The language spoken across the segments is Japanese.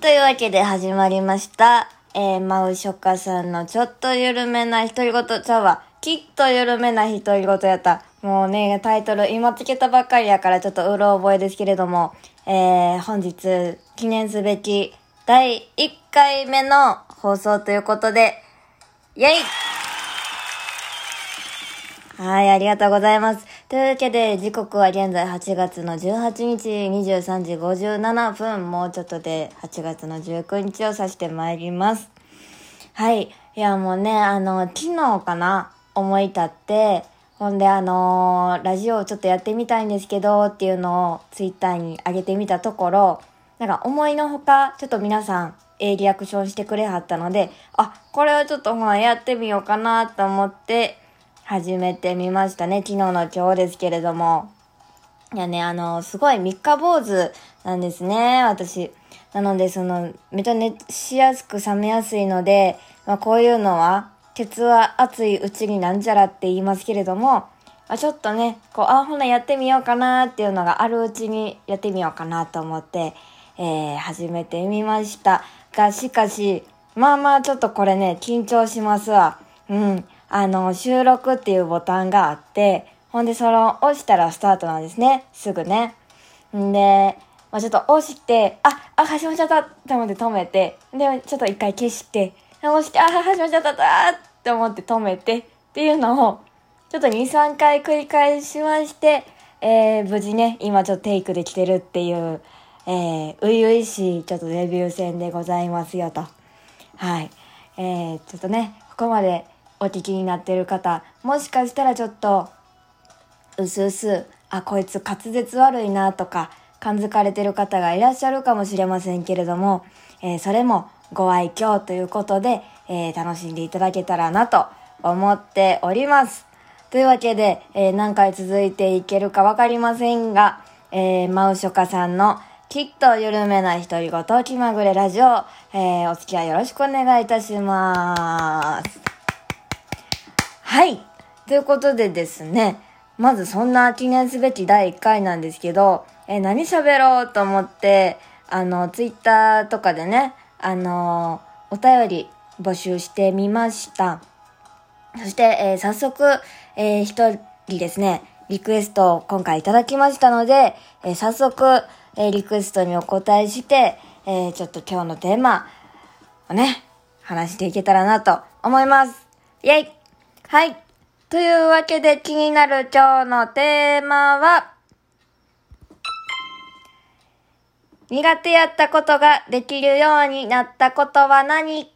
というわけで始まりました。えー、マウショカさんのちょっと緩めな独り言ちゃうわ。きっと緩めな独り言やった。もうね、タイトル今つけたばっかりやからちょっとうろ覚えですけれども、えー、本日記念すべき第1回目の放送ということで、イェイはい、ありがとうございます。というわけで、時刻は現在8月の18日23時57分、もうちょっとで8月の19日を指してまいります。はい。いや、もうね、あの、昨日かな、思い立って、ほんで、あのーラジオをちょっとやってみたいんですけど、っていうのをツイッターに上げてみたところ、なんか思いのほか、ちょっと皆さん、ええリアクションしてくれはったので、あ、これをちょっとまあやってみようかなと思って、始めてみましたね。昨日の今日ですけれども。いやね、あの、すごい三日坊主なんですね、私。なので、その、めちゃ熱しやすく冷めやすいので、まあこういうのは、鉄は熱いうちになんじゃらって言いますけれども、まあ、ちょっとね、こう、あ、ほなやってみようかなっていうのがあるうちにやってみようかなと思って、えー、始めてみました。が、しかし、まあまあちょっとこれね、緊張しますわ。うん。あの、収録っていうボタンがあって、ほんでそれを押したらスタートなんですね。すぐね。んで、まあちょっと押して、あ、あ、始まっちゃったって思って止めて、で、ちょっと一回消して、押して、あ、始まっちゃったって思って止めて、っていうのを、ちょっと2、3回繰り返しまして、えー、無事ね、今ちょっとテイクできてるっていう、えー、初々しいちょっとデビュー戦でございますよと。はい。えー、ちょっとね、ここまでお聞きになってる方、もしかしたらちょっと、うすうす、あ、こいつ滑舌悪いなとか、感づかれてる方がいらっしゃるかもしれませんけれども、えーそれもご愛嬌ということで、えー楽しんでいただけたらなと思っております。というわけで、えー何回続いていけるかわかりませんが、えーマウショカさんのきっと緩めない独り言気まぐれラジオ、えーお付き合いよろしくお願いいたします。はい。ということでですね、まずそんな記念すべき第1回なんですけど、え何喋ろうと思って、あの、ツイッターとかでね、あのお便り募集してみました。そして、えー早速、えー一人ですね、リクエストを今回いただきましたので、えー早速、えーリクエストにお答えして、えーちょっと今日のテーマをね、話していけたらなと思います。イェイはい。というわけで気になる今日のテーマは、苦手やったことができるようになったことは何？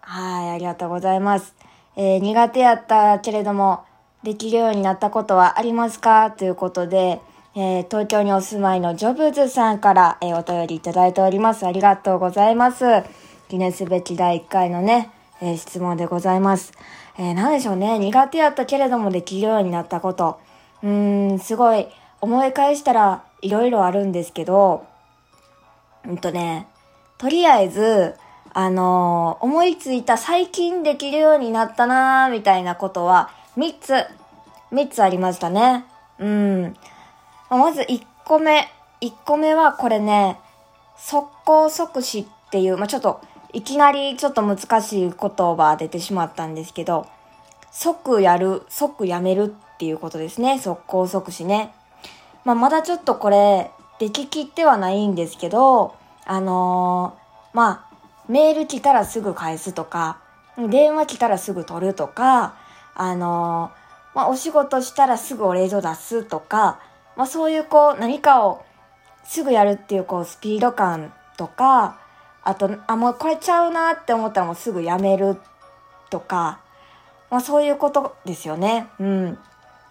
はい、ありがとうございます。えー苦手やったけれども、できるようになったことはありますか？ということで、えー東京にお住まいのジョブズさんから、えーお便りいただいております。ありがとうございます。記念すべき第1回のね、えー質問でございます。えー、なんでしょうね。苦手やったけれどもできるようになったこと。うーん、すごい、思い返したらいろいろあるんですけど、うんとね、とりあえず、あのー思いついた最近できるようになったなーみたいなことは、3つ、3つありましたね。うん。まず1個目。1個目はこれね、速攻即死っていう、まあ、ちょっと、いきなりちょっと難しい言葉出てしまったんですけど、即やる、即やめるっていうことですね。速攻即死ね。まあ、まだちょっとこれ、でききってはないんですけど、あのーまあ、メール来たらすぐ返すとか、電話来たらすぐ取るとか、あのーまあ、お仕事したらすぐお礼状出すとか、まあ、そういうこう、何かをすぐやるっていうこう、スピード感とか、あと、あ、もうこれちゃうなって思ったらもうすぐやめるとか、まあ、そういうことですよね。うん。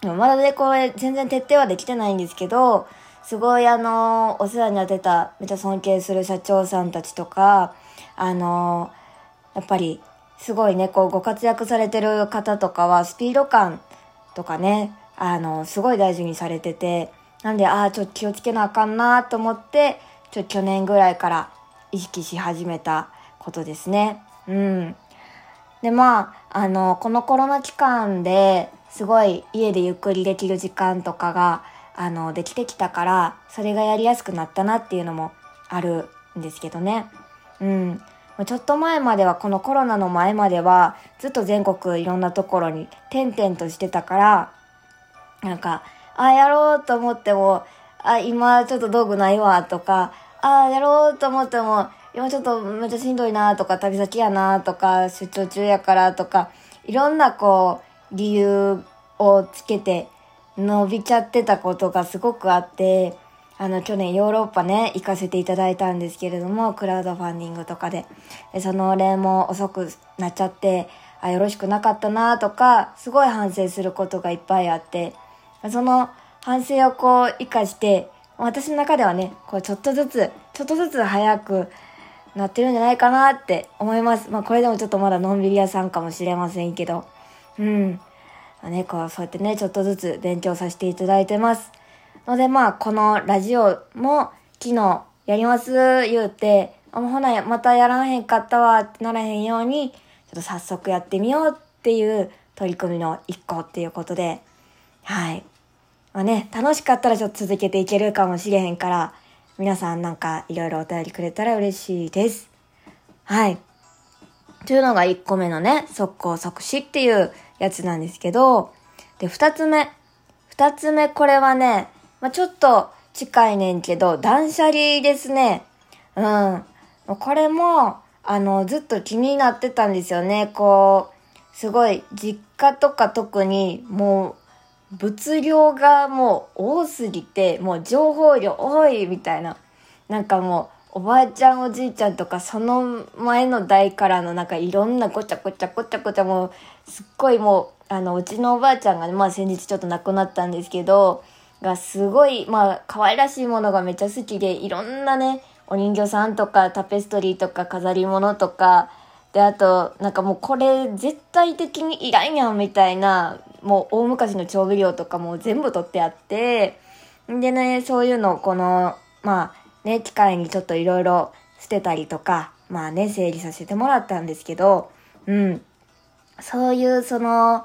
でまだね、これ全然徹底はできてないんですけど、すごいあのお世話になってた、めっちゃ尊敬する社長さんたちとか、あのやっぱり、すごいね、こう、ご活躍されてる方とかは、スピード感とかね、あのすごい大事にされてて、なんで、ああ、ちょっと気をつけなあかんなと思って、ちょっと去年ぐらいから意識し始めたことですね。うん。で、まあ、あの、このコロナ期間ですごい家でゆっくりできる時間とかがあの、できてきたから、それがやりやすくなったなっていうのもあるんですけどね。うん。ちょっと前までは、このコロナの前までは、ずっと全国いろんなところに点々としてたから、なんか、ああ、やろうと思っても、あ、今ちょっと道具ないわとか、ああ、やろうと思っても、今ちょっとめっちゃしんどいなとか、旅先やなとか、出張中やからとか、いろんなこう、理由をつけて伸びちゃってたことがすごくあって、あの、去年ヨーロッパね、行かせていただいたんですけれども、クラウドファンディングとかで。でその例も遅くなっちゃって、あ、よろしくなかったなとか、すごい反省することがいっぱいあって、その反省をこう、活かして、私の中ではね、こう、ちょっとずつ、ちょっとずつ早くなってるんじゃないかなって思います。まあ、これでもちょっとまだのんびり屋さんかもしれませんけど。うん。まあ、ね、こう、そうやってね、ちょっとずつ勉強させていただいてます。のでまあ、このラジオも昨日やります言うて、あ、もうほな、またやらへんかったわってならへんように、ちょっと早速やってみようっていう取り組みの一個っていうことで、はい。まあね、楽しかったらちょっと続けていけるかもしれへんから、皆さんなんかいろいろお便りくれたら嬉しいです。はい。というのが1個目のね、速攻即死っていうやつなんですけど、で、2つ目。2つ目、これはね、まあ、ちょっと近いねんけど、断捨離ですね。うん。これも、あの、ずっと気になってたんですよね。こう、すごい、実家とか特に、もう、物量がもう多すぎて、もう情報量多いみたいな。なんかもう、おばあちゃんおじいちゃんとかその前の代からのなんかいろんなごちゃごちゃごちゃごちゃもうすっごいもうあのうちのおばあちゃんがねまあ先日ちょっと亡くなったんですけどがすごい、まあ、可愛らしいものがめっちゃ好きで、いろんなね、お人形さんとかタペストリーとか飾り物とか、で、あと、なんかもうこれ絶対的にいらんやんみたいな、もう大昔の調味料とかも全部取ってあって、でね、そういうのをこの、まあね、機械にちょっといろいろ捨てたりとか、まあね、整理させてもらったんですけど、うん。そういうその、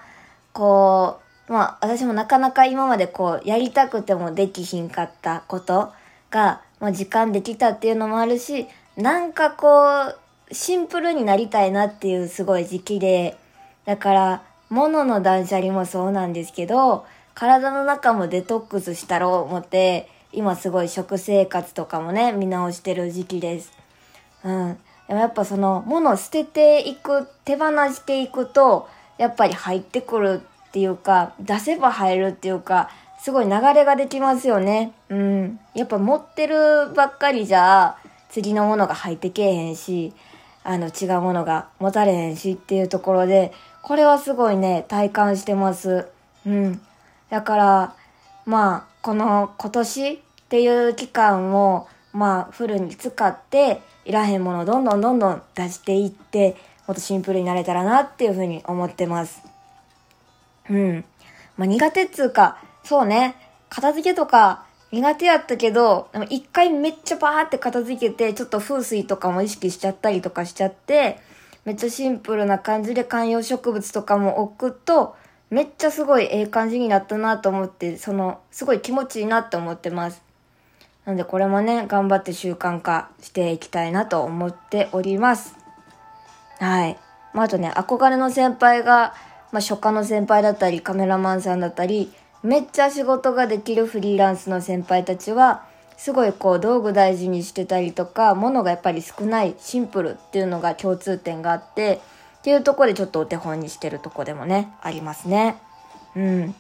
こう、まあ私もなかなか今までこうやりたくてもできひんかったことが、まあ時間できたっていうのもあるし、なんかこう、シンプルになりたいなっていうすごい時期で、だから、物の断捨離もそうなんですけど、体の中もデトックスしたろう思って、今すごい食生活とかもね、見直してる時期です。うん。でもやっぱその、物を捨てていく、手放していくと、やっぱり入ってくるっていうか、出せば入るっていうか、すごい流れができますよね。うん。やっぱ持ってるばっかりじゃ、次のものが入ってけえへんし、あの、違うものが持たれへんしっていうところで、これはすごいね、体感してます。うん。だから、まあ、この今年っていう期間を、まあ、フルに使って、いらへんものをどんどんどんどん出していって、もっとシンプルになれたらなっていうふうに思ってます。うん。まあ、苦手っつうか、そうね、片付けとか苦手やったけど、でも一回めっちゃバーって片付けて、ちょっと風水とかも意識しちゃったりとかしちゃって、めっちゃシンプルな感じで観葉植物とかも置くと、めっちゃすごいええ感じになったなと思って、その、すごい気持ちいいなって思ってます。なんでこれもね、頑張って習慣化していきたいなと思っております。はい。まあ、あとね、憧れの先輩が、まあ、初夏の先輩だったり、カメラマンさんだったり、めっちゃ仕事ができるフリーランスの先輩たちは、すごいこう道具大事にしてたりとか、物がやっぱり少ない、シンプルっていうのが共通点があって、っていうとこでちょっとお手本にしてるとこでもね、ありますね。うん。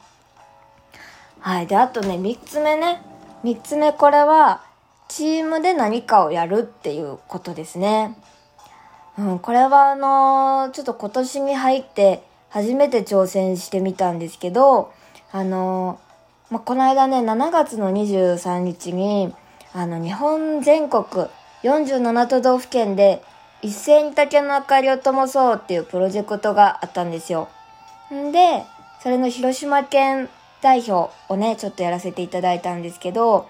はい。で、あとね、三つ目ね。三つ目これは、チームで何かをやるっていうことですね。うん、これはあのー、ちょっと今年に入って初めて挑戦してみたんですけど、あのー、まあ、この間ね、7月の23日に、あの、日本全国47都道府県で一斉に竹の明かりを灯そうっていうプロジェクトがあったんですよ。んで、それの広島県代表をね、ちょっとやらせていただいたんですけど、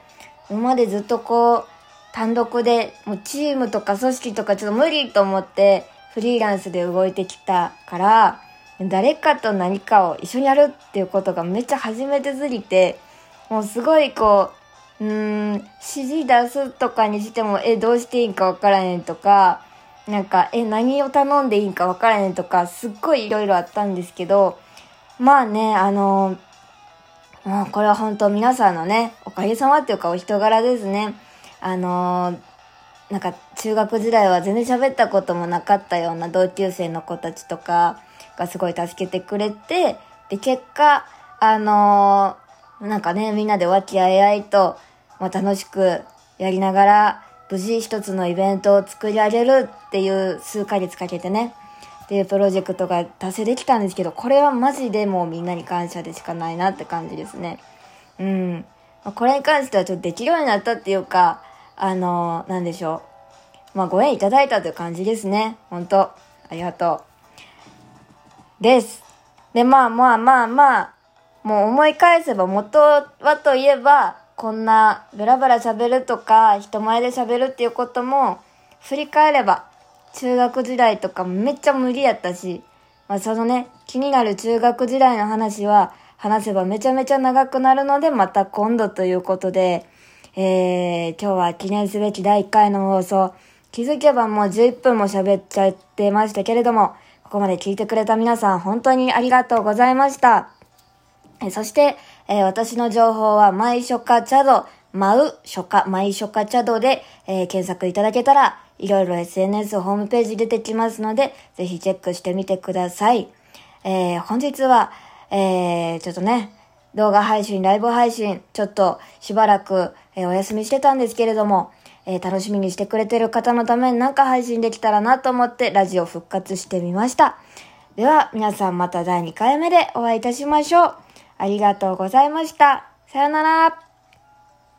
今までずっとこう、単独で、もうチームとか組織とかちょっと無理と思って、フリーランスで動いてきたから、誰かと何かを一緒にやるっていうことがめっちゃ初めてすぎて、もうすごいこう、うーん、指示出すとかにしても、え、どうしていいんかわからへんとか、なんか、え、何を頼んでいいんかわからへんとか、すっごいいろいろあったんですけど、まあね、あのもうこれは本当皆さんのね、おかげさまっていうかお人柄ですね。あの、なんか中学時代は全然喋ったこともなかったような同級生の子たちとかがすごい助けてくれて、で、結果、あのー、なんかね、みんなで和気あいあいと、まあ、楽しくやりながら、無事一つのイベントを作り上げるっていう数ヶ月かけてね、っていうプロジェクトが達成できたんですけど、これはマジでもうみんなに感謝でしかないなって感じですね。うん。これに関してはちょっとできるようになったっていうか、あのー、なんでしょう。まあ、ご縁いただいたという感じですね。本当ありがとう。です。で、まあまあまあまあ、もう思い返せば元はといえば、こんなベラベラ喋るとか、人前で喋るっていうことも、振り返れば中学時代とかめっちゃ無理やったし、まあ、そのね、気になる中学時代の話は話せばめちゃめちゃ長くなるので、また今度ということで、えー、今日は記念すべき第1回の放送、気づけばもう11分も喋っちゃってましたけれども、ここまで聞いてくれた皆さん本当にありがとうございました。えそして、えー、私の情報は、マイショカチャド、マウショカ、マイショカチャドで、えー、検索いただけたら、いろいろ SNS ホームページ出てきますので、ぜひチェックしてみてください。えー、本日は、え、ちょっとね、動画配信、ライブ配信、ちょっとしばらく、え、お休みしてたんですけれども、えー、楽しみにしてくれてる方のためになんか配信できたらなと思ってラジオ復活してみました。では、皆さんまた第2回目でお会いいたしましょう。ありがとうございました。さよなら。